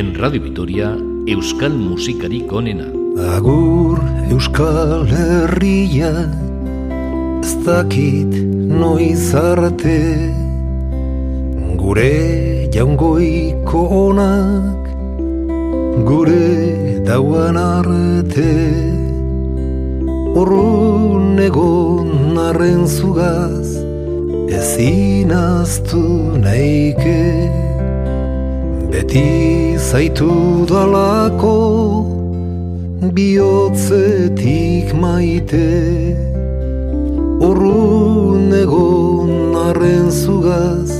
En Radio Vitoria, Euskal Musikarik onena. Agur Euskal Herria, ez dakit noiz arte, gure jaungoiko onak, gure dauan arte, urrun egon arren zugaz, ezin aztu nahike, beti zaitu dalako, bihotzetik maite, urrun egon arren zugaz,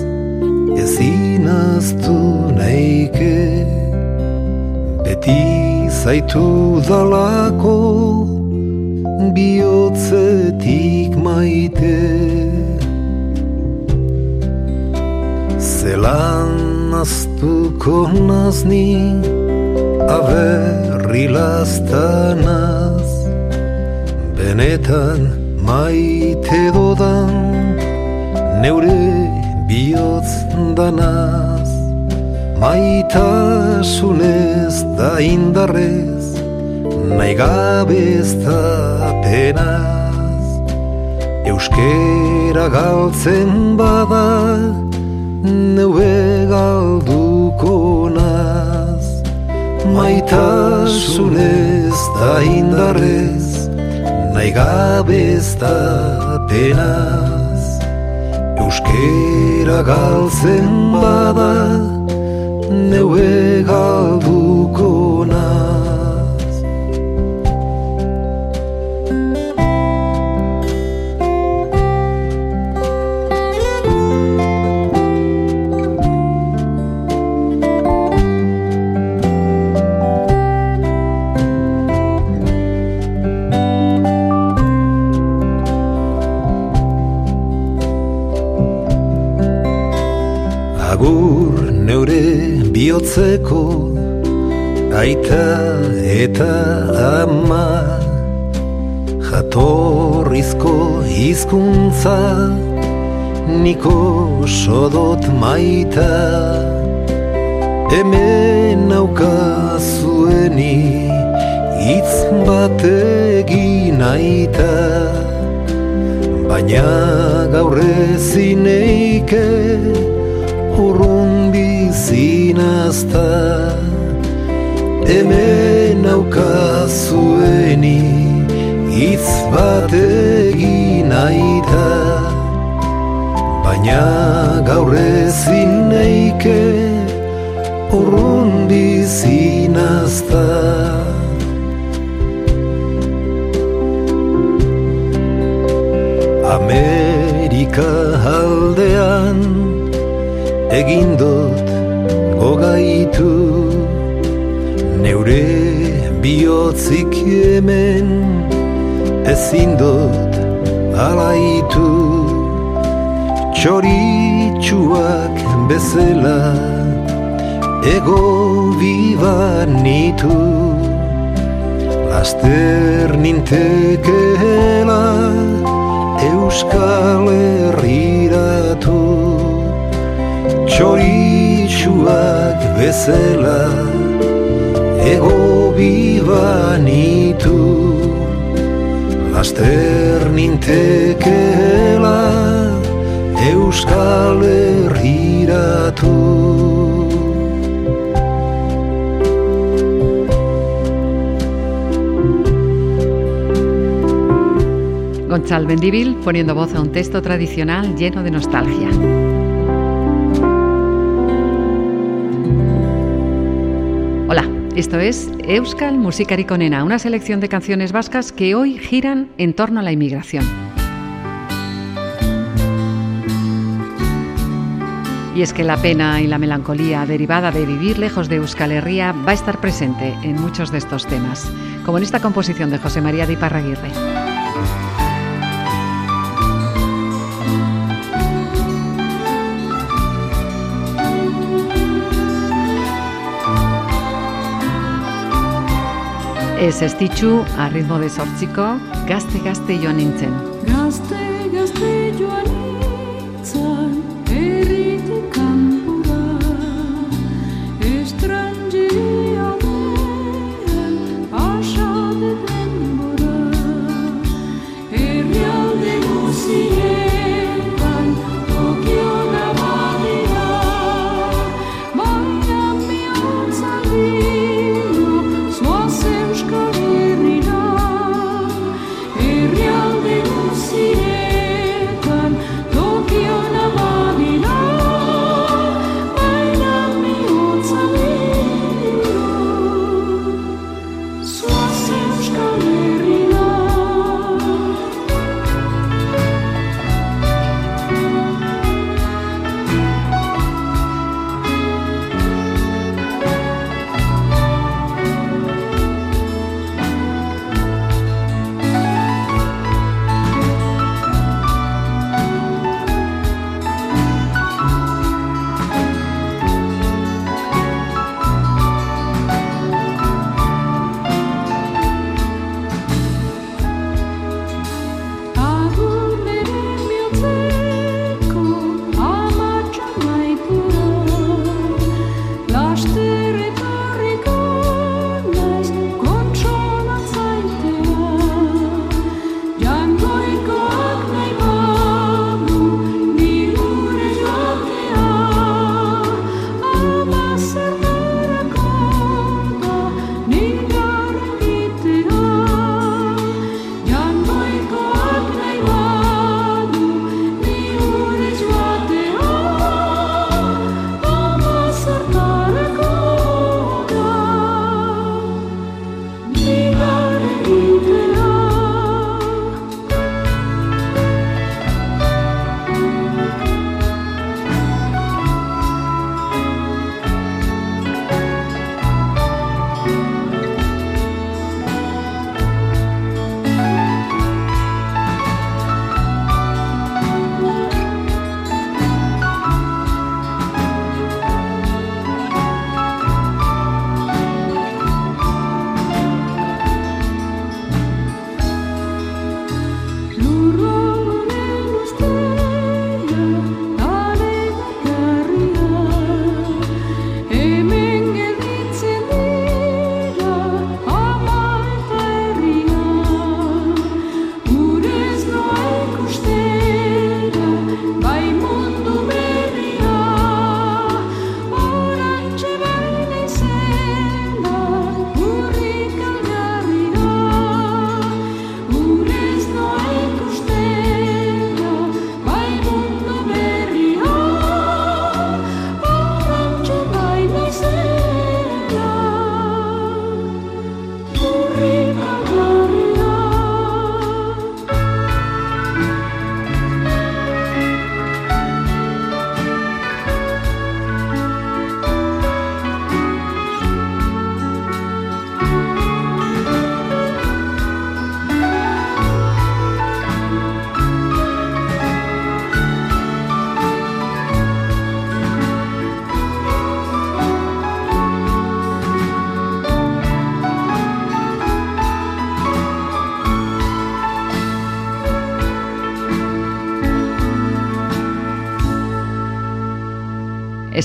ezin aztu nahike, beti zaitu dalako, bihotzetik maite. Zelan aztuko nazni, aberri lastanaz, benetan maite dodan, neure bihotz danaz, maitasunez da indarrez, nahi gabe ez da penaz. Euskera galtzen bada, neue galduko naz. Maitasunez da indarrez, nahi gabe ez da penaz. Euskera galtzen bada, neue galduko bihotzeko aita eta ama jatorrizko hizkuntza niko sodot maita. Hemen naukazueni hitz bat egin aita baina gaur ezineike urrun bizinazta hemen aukazueni hitz bat egin aita baina gaur ezin neike Mendívil poniendo voz a un texto tradicional lleno de nostalgia. Hola, esto es Euskal Musikarik Onena, una selección de canciones vascas que hoy giran en torno a la inmigración. Y es que la pena y la melancolía derivada de vivir lejos de Euskal Herria va a estar presente en muchos de estos temas, como en esta composición de José María de Iparraguirre. Ez estitxu, a ritmo de sortziko, gazte-gazte joan nintzen. Gazte, gazte joan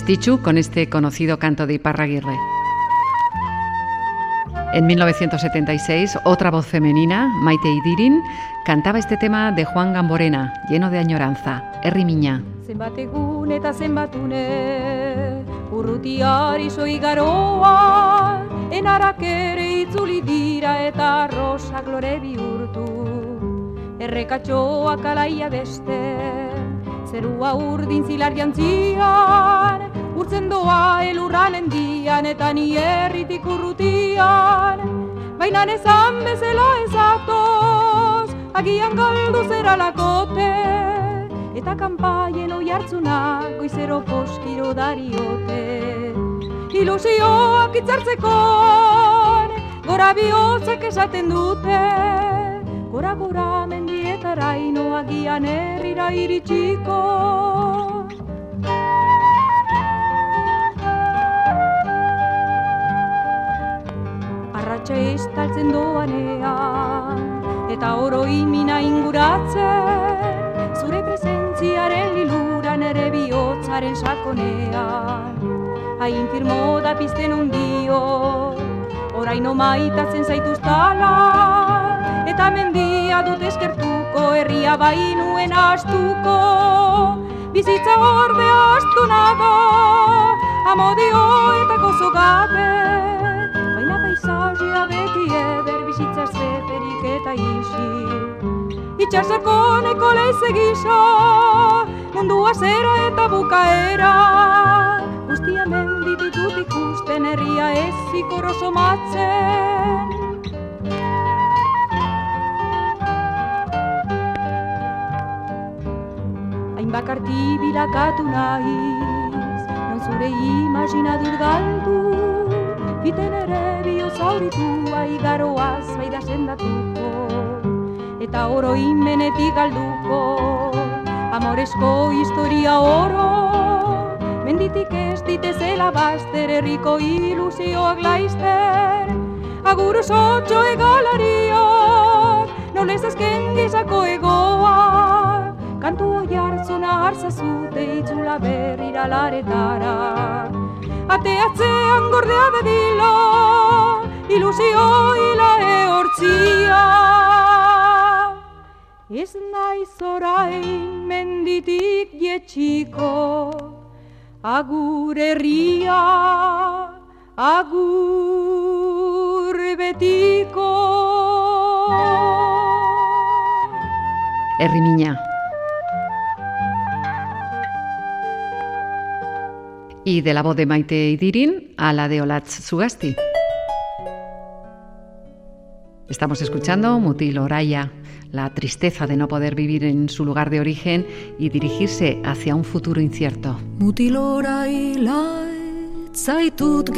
Estichu con este conocido canto de Iparraguirre. En 1976, otra voz femenina, Maite Idirin, cantaba este tema de Juan Gamborena, lleno de añoranza, Erri Miña. Zenbat egun eta zenbatune, urrutiari garoa, enarak ere itzuli dira eta rosa glore bihurtu. Errekatxoak alaia beste, zerua urdin zilar jantzian, urtzen doa elurran endian eta ni erritik urrutian. Baina ezan bezala ezatoz, agian galdu zera lakote, eta kanpaien oi hartzuna goizero poskiro dariote. Ilusioak itzartzeko, gora bihotzak esaten dute, gora gora mendietara inoagian herrira iritsiko. Arratxa estaltzen doanean, eta oroi mina inguratzen, zure presentziaren liluran ere bihotzaren sakonean. Hain firmo da pizten ondio, oraino maitatzen zaituztala, eta mendia dut eskertuko, herria bainuen astuko, bizitza ordea astu nago, amodio eta gozo gabe, paisazia beti eder bizitza zeterik eta isi. Itxasako neko leize gisa, mundua zera eta bukaera, guztia mendititut ikusten herria ez ikoroso matzen. Hain bilakatu nahiz, non zure imaginadur galdu, biten ere biozauritua igaroaz baida sendatuko, eta oro inmenetik galduko, amoresko historia oro, menditik ez ditezela bazter herriko ilusioak laizter, agur osotxo egalariak, non ez azken gizako egoak, kantu hoi hartzona hartzazute itzula berrira laretara. Ateatzean gordea bedila, ilusio hila ehortzia. Ez naiz orain menditik jetxiko, agur herria, agur betiko. Erri Y de la voz de Maite Idirin a la de Olatz Zugasti. Estamos escuchando Mutil Oraya, la tristeza de no poder vivir en su lugar de origen y dirigirse hacia un futuro incierto. Mutil zaitut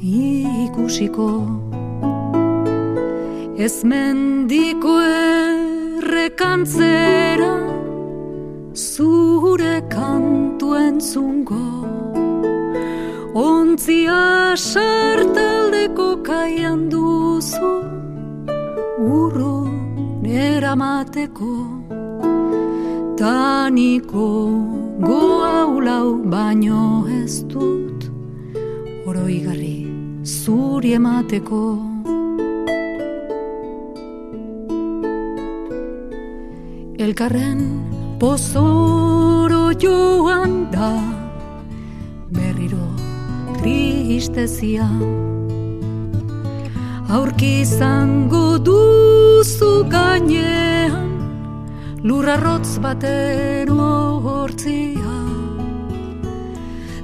ikusiko Ez mendiko zure kantu entzungo Ontzia sartaldeko kaian duzu urro eramateko. Taniko goaulau baino ez dut oroigarri zuri emateko. Elkarren pozoro joan da berriro tristezia Aurki izango duzu gainean lurrarrotz baten hortzia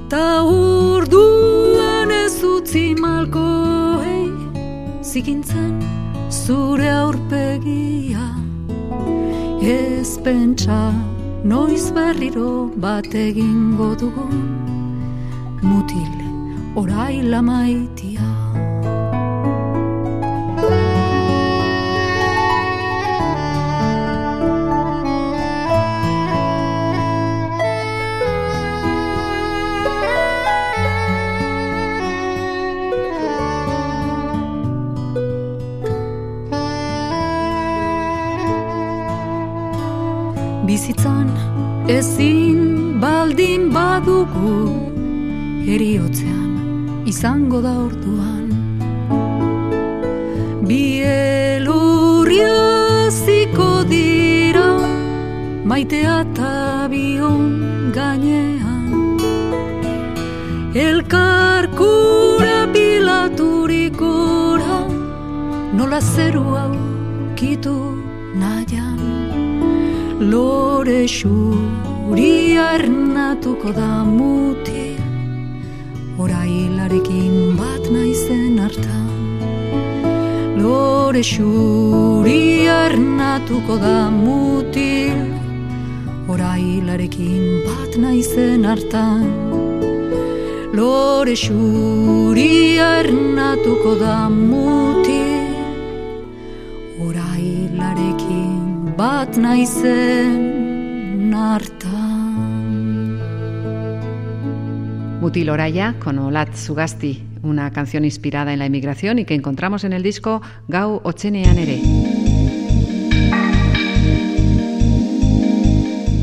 Ta urduan ez utzi malkoei zikintzen zure aurpegia Ez pentsa noiz berriro bat egingo dugun mutil oraila maitia. Eriotzean izango da orduan. Bielurria ziko dira maitea eta bion gainean. Elkar kura bilaturikora nola zeru hau kitu nahian. Lore xuri arnatuko da mutil orailarekin bat naizen hartan. Lore xuri arnatuko da mutil. Orailarekin bat naizen hartan. Lore xuri arnatuko da mutil. Orailarekin bat naizen hartan. Mutil Oraya con Olat Sugasti, una canción inspirada en la inmigración y que encontramos en el disco Gau Otzenean ere.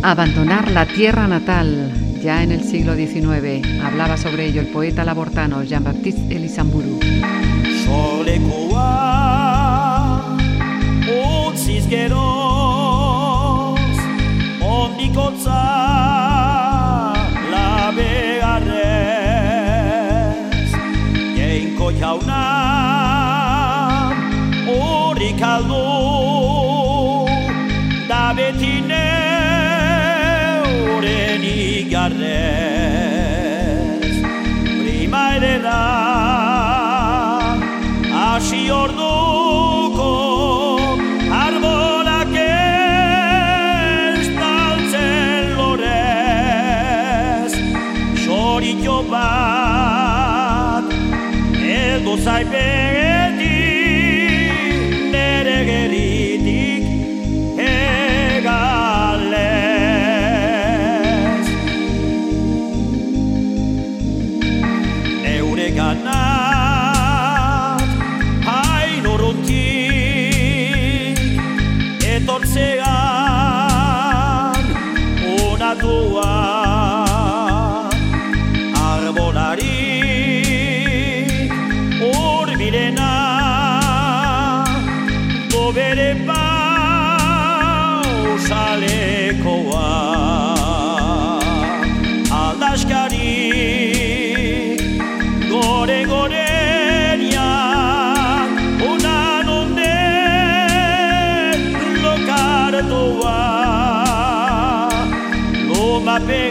Abandonar la tierra natal, ya en el siglo XIX. Hablaba sobre ello el poeta labortano Jean-Baptiste Elisamburu. Solekoa utziz hasi orduko arbolak estaltzen lorez. Xorito bat eldu zaipeti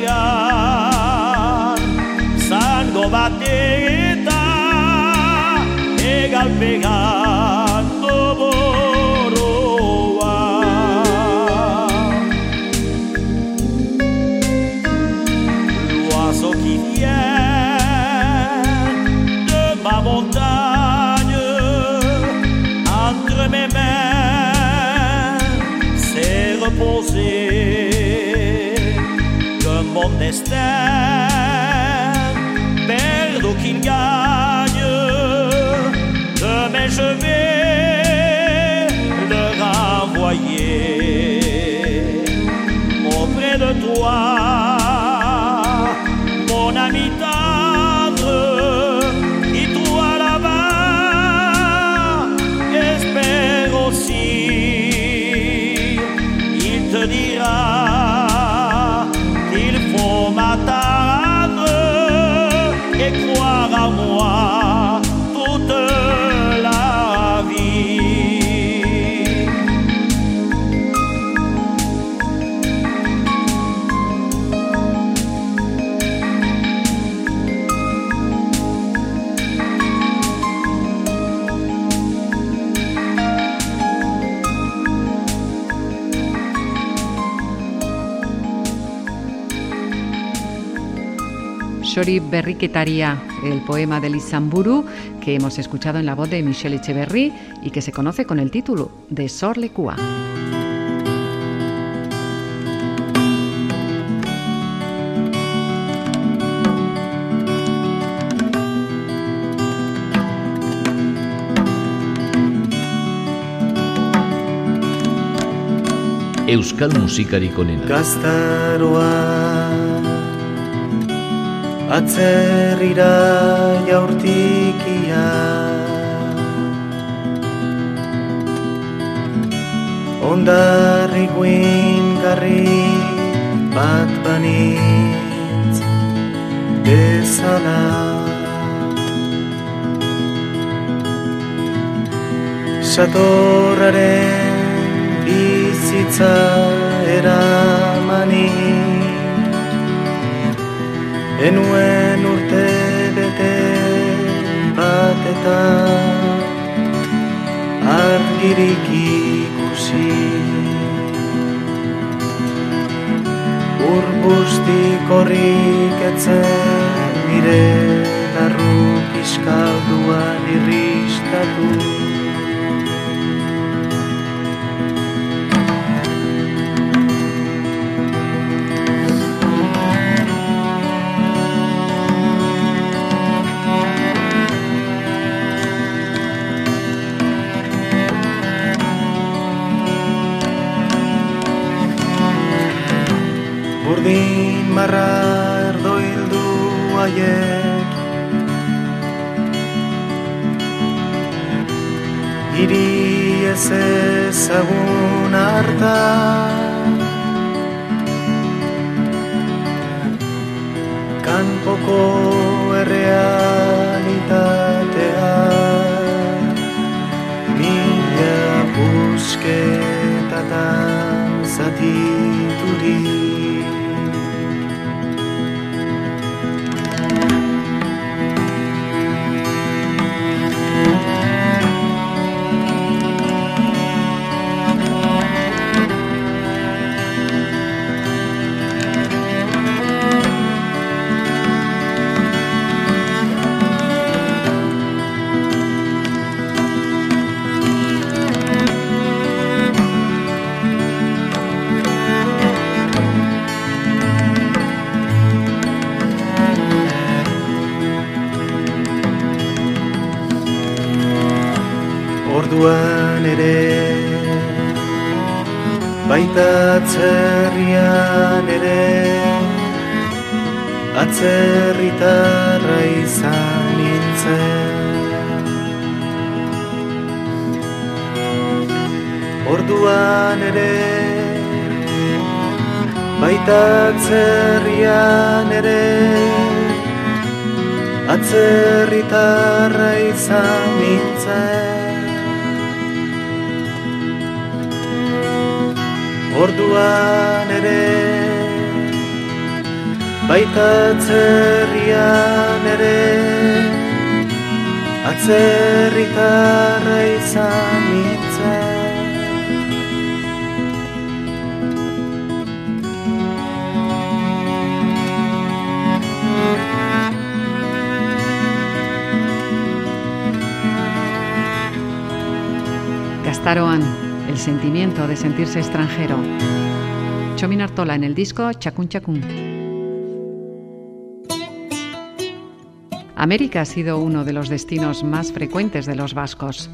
loma pegan zango bateta egal pegando boroa. L'oiseau qui vient de ma montagne entre mes mains s'est reposé donde estén, perdo quien Shori Berriketaria, el poema de Lisamburu que hemos escuchado en la voz de Michelle Echeverry y que se conoce con el título de Sorlekua. Euskal musikarik onena. Gaztaroa Atzerrira jaurtikia Ondarri guin garri bat banitz bezala. Satorraren bizitza eramani Enuen urte bete bat eta argirik ikusi. Urbustik horrik etzen nire larruk iskalduan irristatu Marra erdoildu haiek. Iri ez ezagun harta. Kanpoko errealitatea. Mila busketatan zatiturik extranjero. Chomin Artola en el disco Chacún Chacún. América ha sido uno de los destinos más frecuentes de los vascos.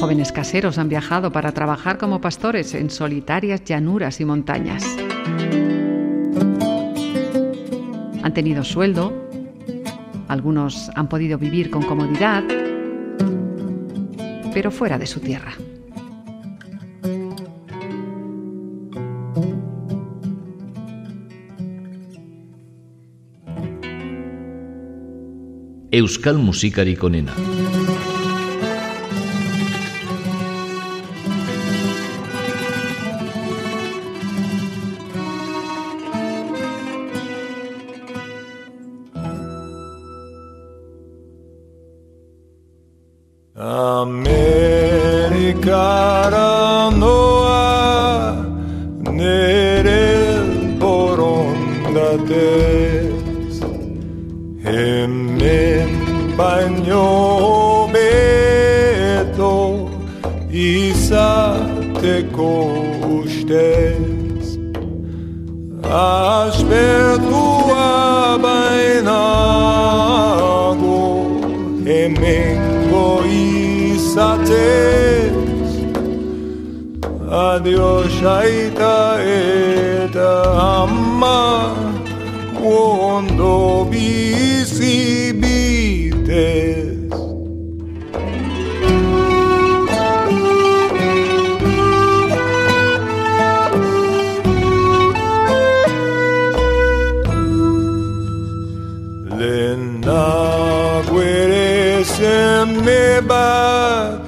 Jóvenes caseros han viajado para trabajar como pastores en solitarias llanuras y montañas. Han tenido sueldo, algunos han podido vivir con comodidad, pero fuera de su tierra. Euskal musikarik onena. Ondo bizi bitez Lehenago ere seme bat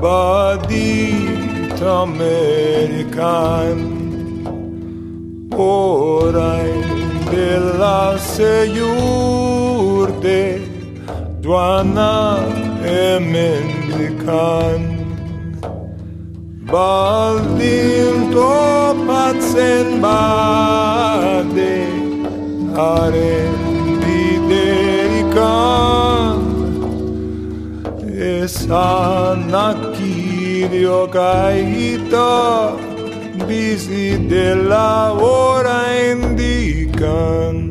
badit Amerikan dela zei urte Doana hemen dikan Baldin topatzen bade Haren biderikan Esanak idio gaita Bizi dela orain dikan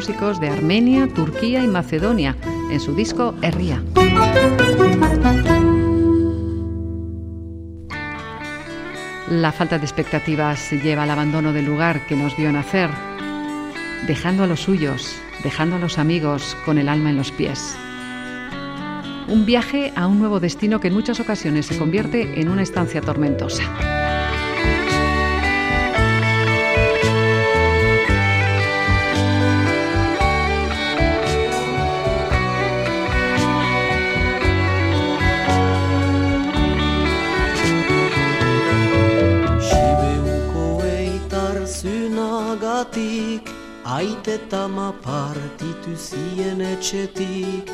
músicos de Armenia, Turquía y Macedonia, en su disco Herría. La falta de expectativas lleva al abandono del lugar que nos vio nacer, dejando a los suyos, dejando a los amigos con el alma en los pies. Un viaje a un nuevo destino que en muchas ocasiones se convierte en una estancia tormentosa. Zynagatik Aite tama partitu zien etxetik.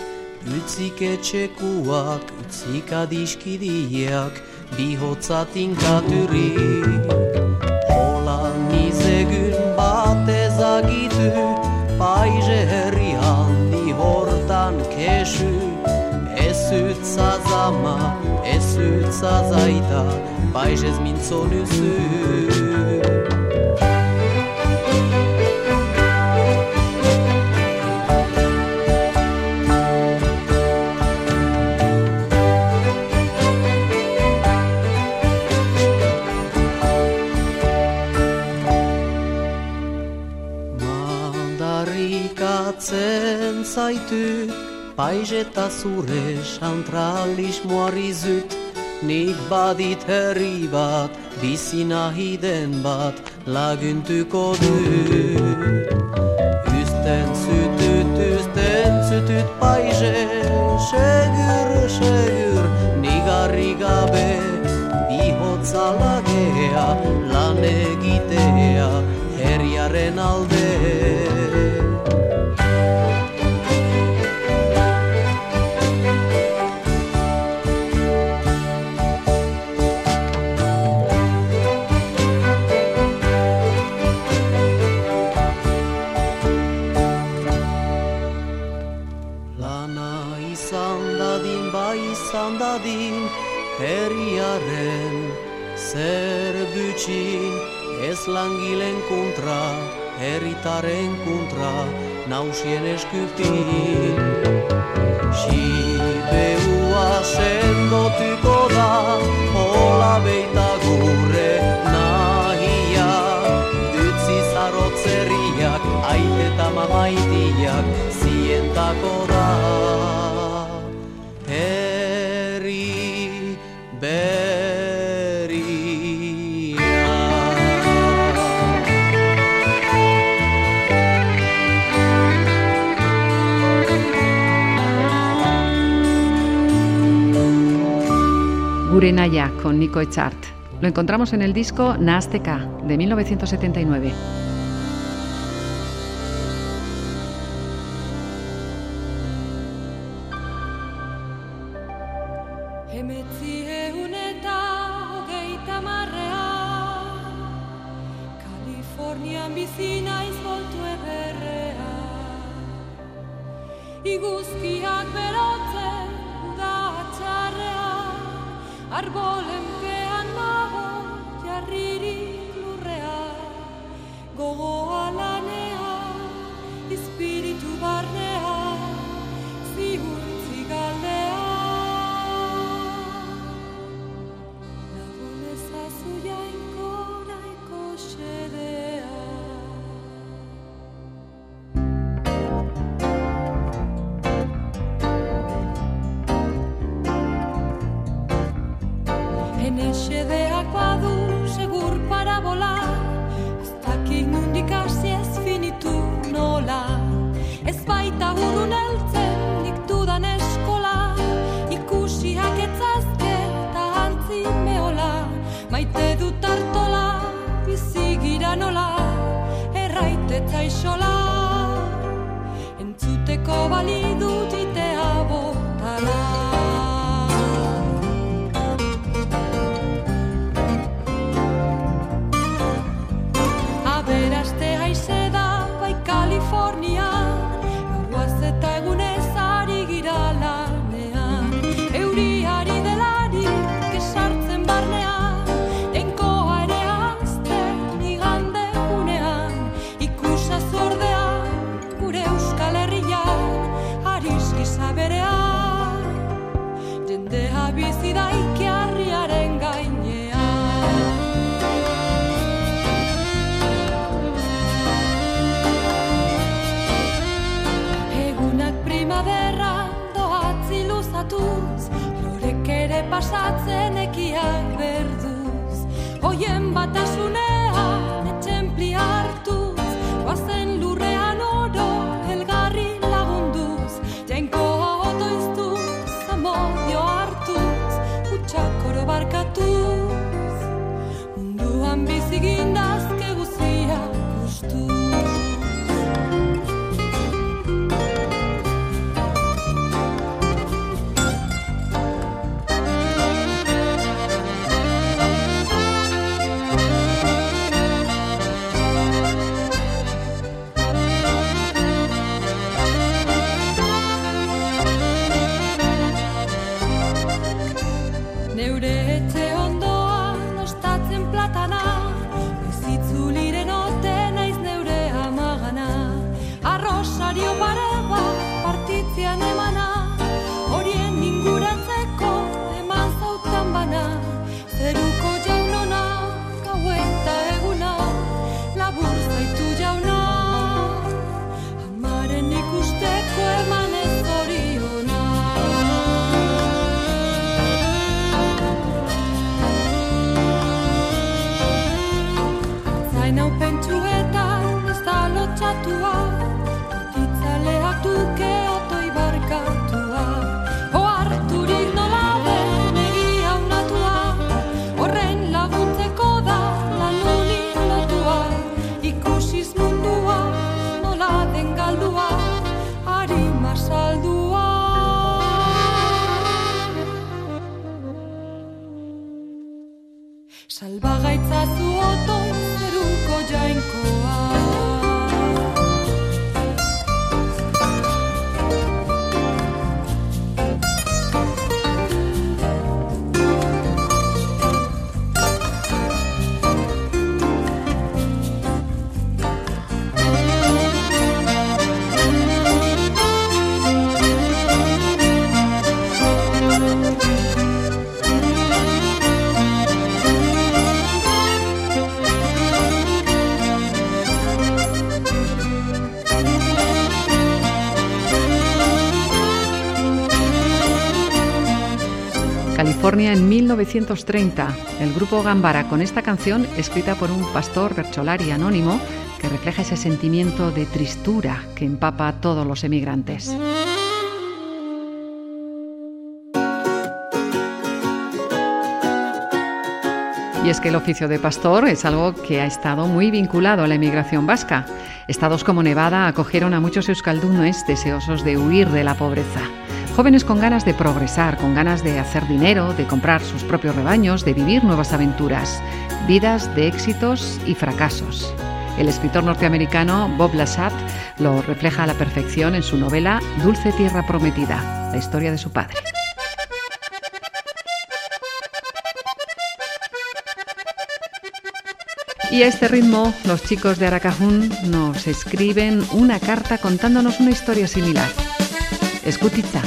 Utzik etxekuak, utzik adiskidiak Bihotzatin katurik Hola nizegun bat ezagitu Paize herri handi hortan kesu. Ez utza zama, ez utza zaita Paizez mintzonuzu Mandarikatzen zaitu Paizeta zure santralismo arrizut Nik badit herri bat Bizina hiden bat Laguntuko du Usten zutut, usten zutut Paiz segur, segur Nigarri gabe Bihotza lagea Lan egitea Herriaren alde langileen kontra, herritaren kontra, nausien eskutin. Sibeua sendotuko da, hola beita gure nahia. Dutzi zarotzerriak, aite eta mamaitiak, zientako da. Gorenaya con Nico Echart. Lo encontramos en el disco Naasteka de 1979. Iguzkiak berotza arbolenpean dago jarririk lurrea gogo 1930. El grupo Gambara con esta canción, escrita por un pastor bercholari anónimo, que refleja ese sentimiento de tristura que empapa a todos los emigrantes. Y es que el oficio de pastor es algo que ha estado muy vinculado a la emigración vasca. Estados como Nevada acogieron a muchos euskaldunes deseosos de huir de la pobreza. Jóvenes con ganas de progresar, con ganas de hacer dinero, de comprar sus propios rebaños, de vivir nuevas aventuras. Vidas de éxitos y fracasos. El escritor norteamericano Bob Lasat lo refleja a la perfección en su novela Dulce Tierra Prometida, la historia de su padre. Y a este ritmo, los chicos de Aracajún nos escriben una carta contándonos una historia similar. Escutitza.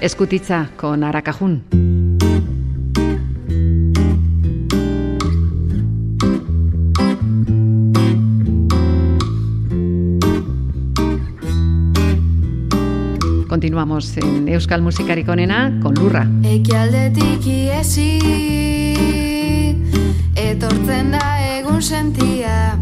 Escutitza con Aracajún. Continuamos en Euskal Musikarik onena con Lurra. Ekialdetik iesi Etortzen da egun sentia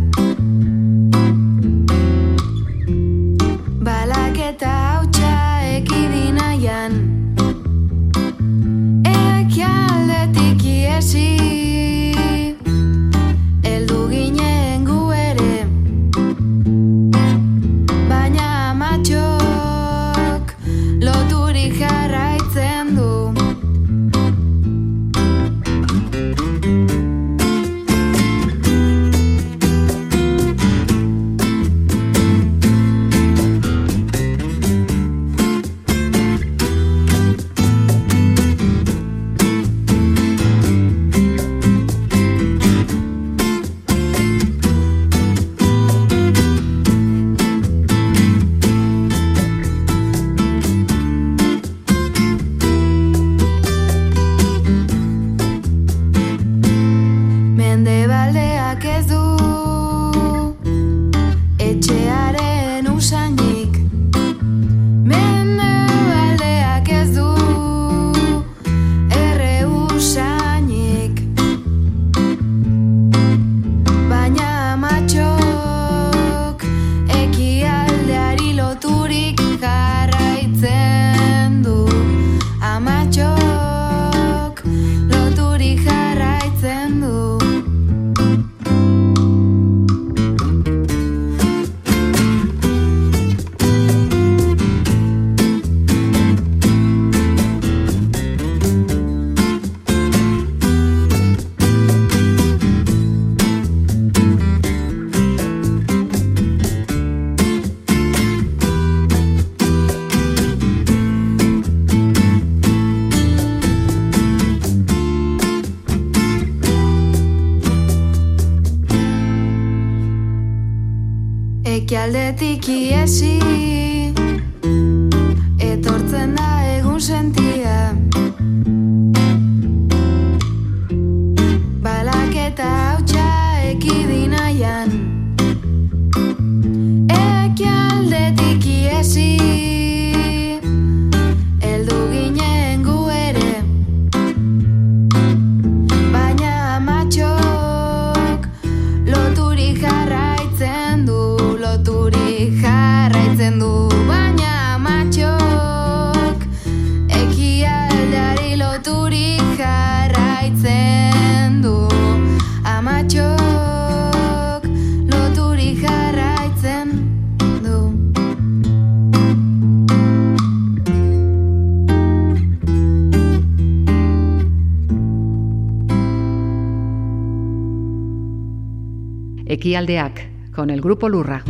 Equialdeac, con el grupo Lurra.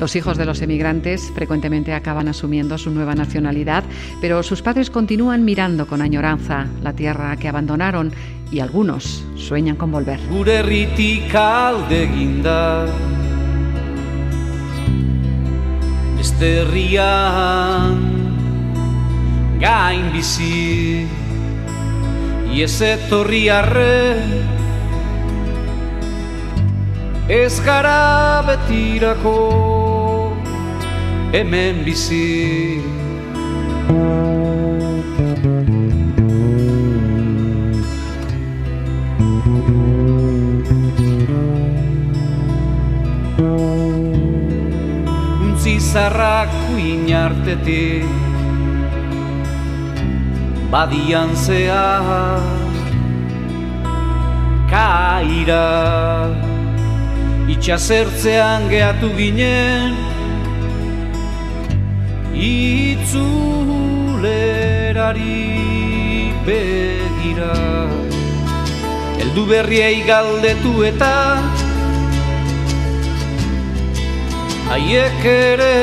Los hijos de los emigrantes frecuentemente acaban asumiendo su nueva nacionalidad, pero sus padres continúan mirando con añoranza la tierra que abandonaron y algunos sueñan con volver. Ez gara betirako hemen bizi. Untzi zarrak kuin artetik Badian zea Kaira Itxasertzean gehatu ginen. Itzulerari begira Eldu berriei galdetu eta Haiek ere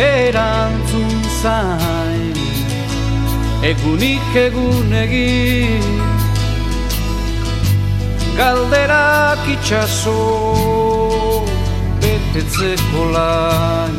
erantzun zain. Egunik egun egin Galderak itxaso betetzeko lain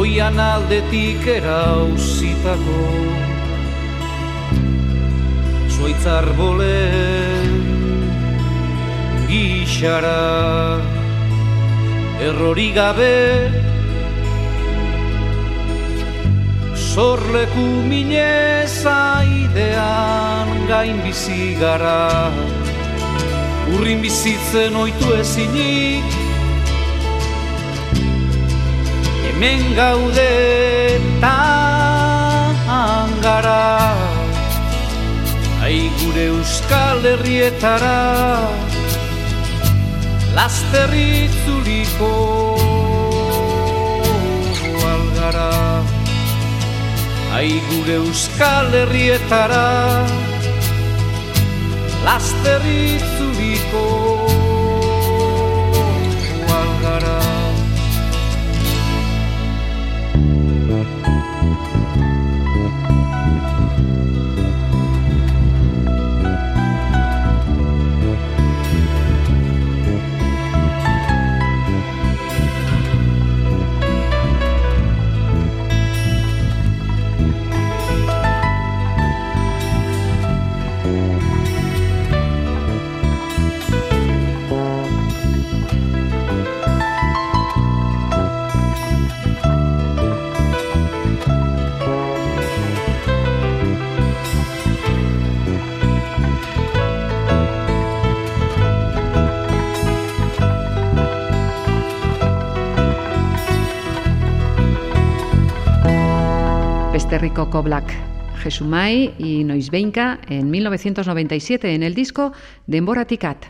Oian aldetik erauzitako Zuaitzar bolen itxara Errori gabe. Zorleku mineza idean gain bizi gara. Urrin bizitzen oitu ezinik. Hemen gaude gara. Ai gure euskal herrietara Lasterritzuliko algara Ai gure euskal herrietara Lasterritzuliko algara Pesterrico Koblak Jesumai y Noisbeinka en 1997 en el disco Demboraticat.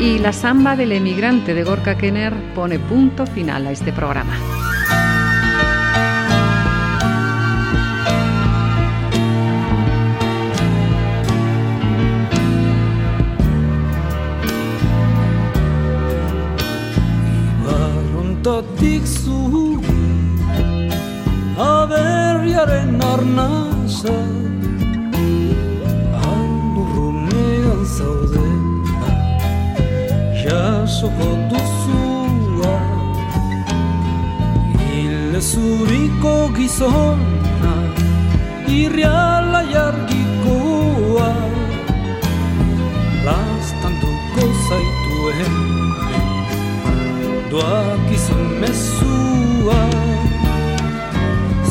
Y la samba del emigrante de Gorka Kenner pone punto final a este programa. Ibarrontatik zu Aberriaren arnasa Andurrunean zaude Jasoko duzua. Hile zuriko gizona Irriala jargikoa Lastantuko zaituen Doak izan mezua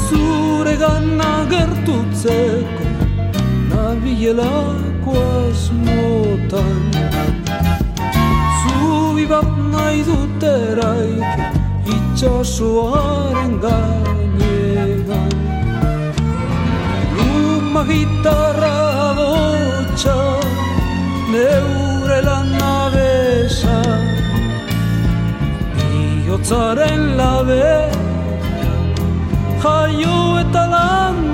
Zure gana gertutzeko Nabielako asmotan. Zubi bat nahi dut eraiki Itxasoaren gainean. Luma gitarra botxa Neure lan abesa Iotzaren labe Jaio eta landua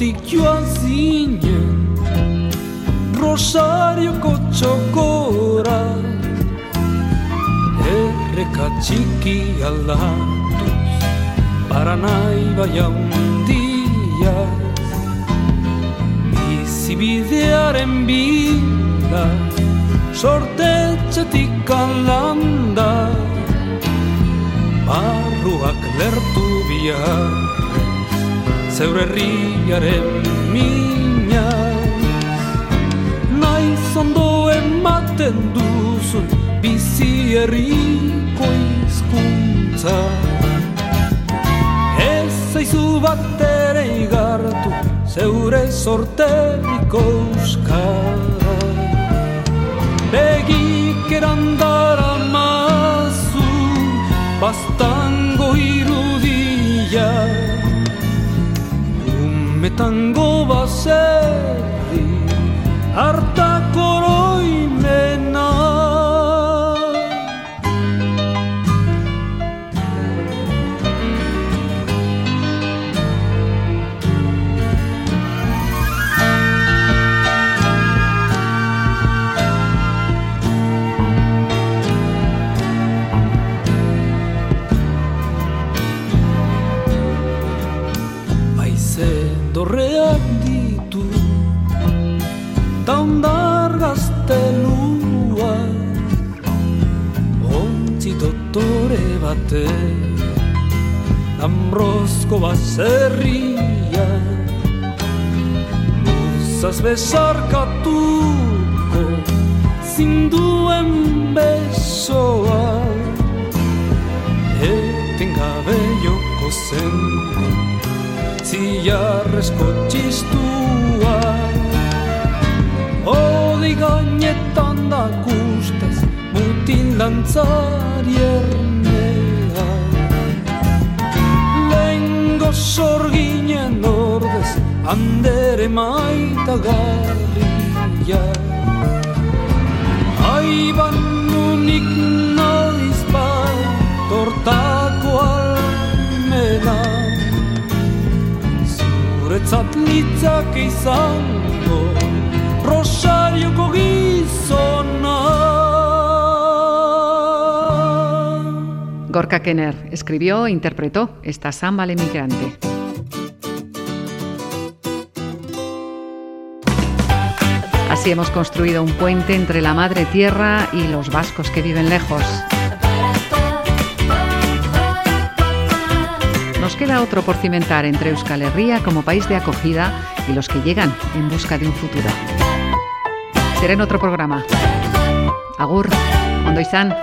Nafarroatik joan zinen Rosarioko txokora Erreka txiki aldatuz Paranai bai handiaz Bizibidearen bila Sortetxetik alanda Barruak lertu bihar zeure herriaren mina. Naiz ondo ematen duzu bizi herriko izkuntza Ez zaizu bat ere igartu zeure sorteriko euskara. Begik erandara mazu bastango Metango baserri hartako oroimena bate Ambrozko baserria. Luzaz besarkatuko Zinduen besoa. Eten gabe joko zen Ziarrezko txistua. Odi gainetan da kustez Mutil dantzari ernea. Lengo sorginen ordez Andere maita garria. Aiban unik noiz bat Tortako almena. Zuretzat litzak izango Rosarioko gizona Gorka Kenner escribió e interpretó esta samba al emigrante. Así hemos construido un puente entre la madre tierra y los vascos que viven lejos. Nos queda otro por cimentar entre Euskal Herria como país de acogida y los que llegan en busca de un futuro. Será en otro programa. Agur, ondo izan.